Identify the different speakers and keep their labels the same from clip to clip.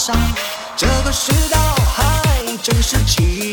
Speaker 1: 上。这个世道还真是奇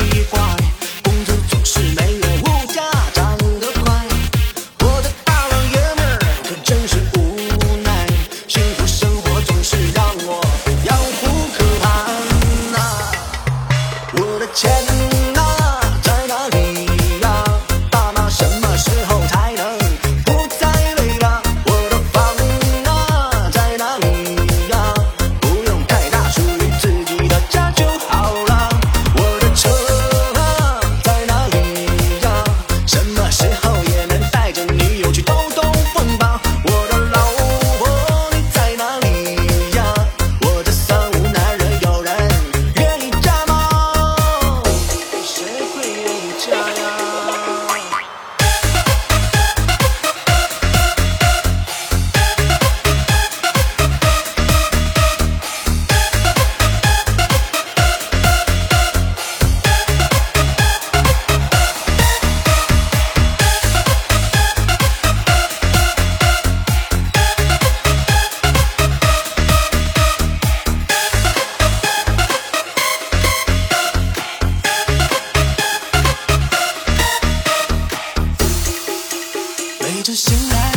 Speaker 1: 每次醒来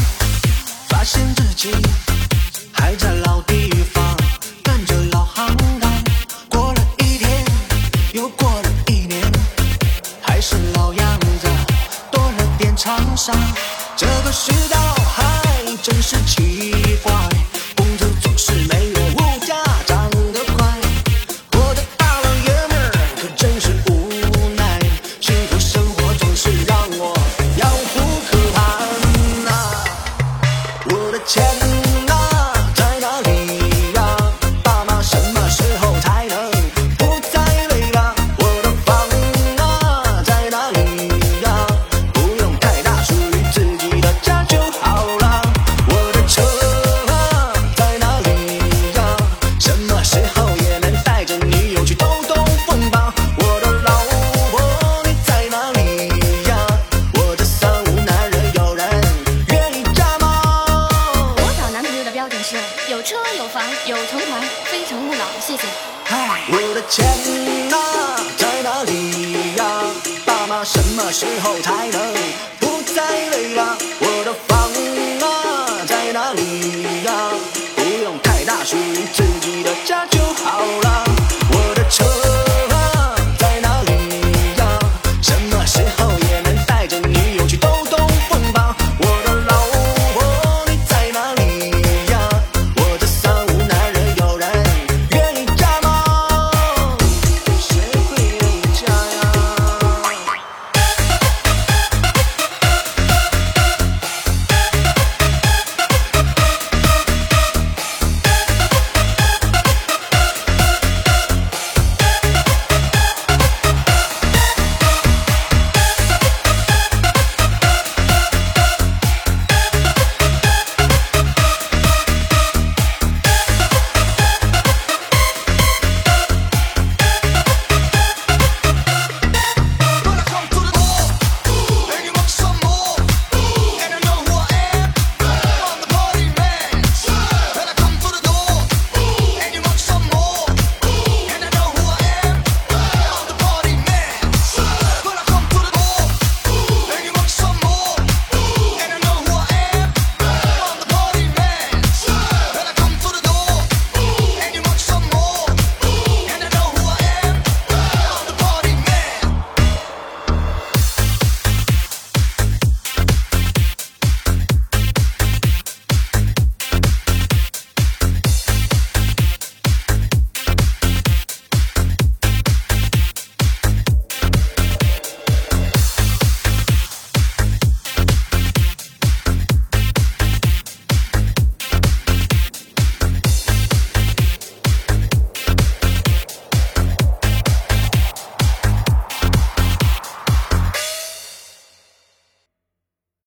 Speaker 1: 发现自己还在老地方干着老行当过了一天又过了一年还是老样子多了点沧桑。这个世道还真是奇时候才能不再累了？我的房啊在哪里呀不用太大属于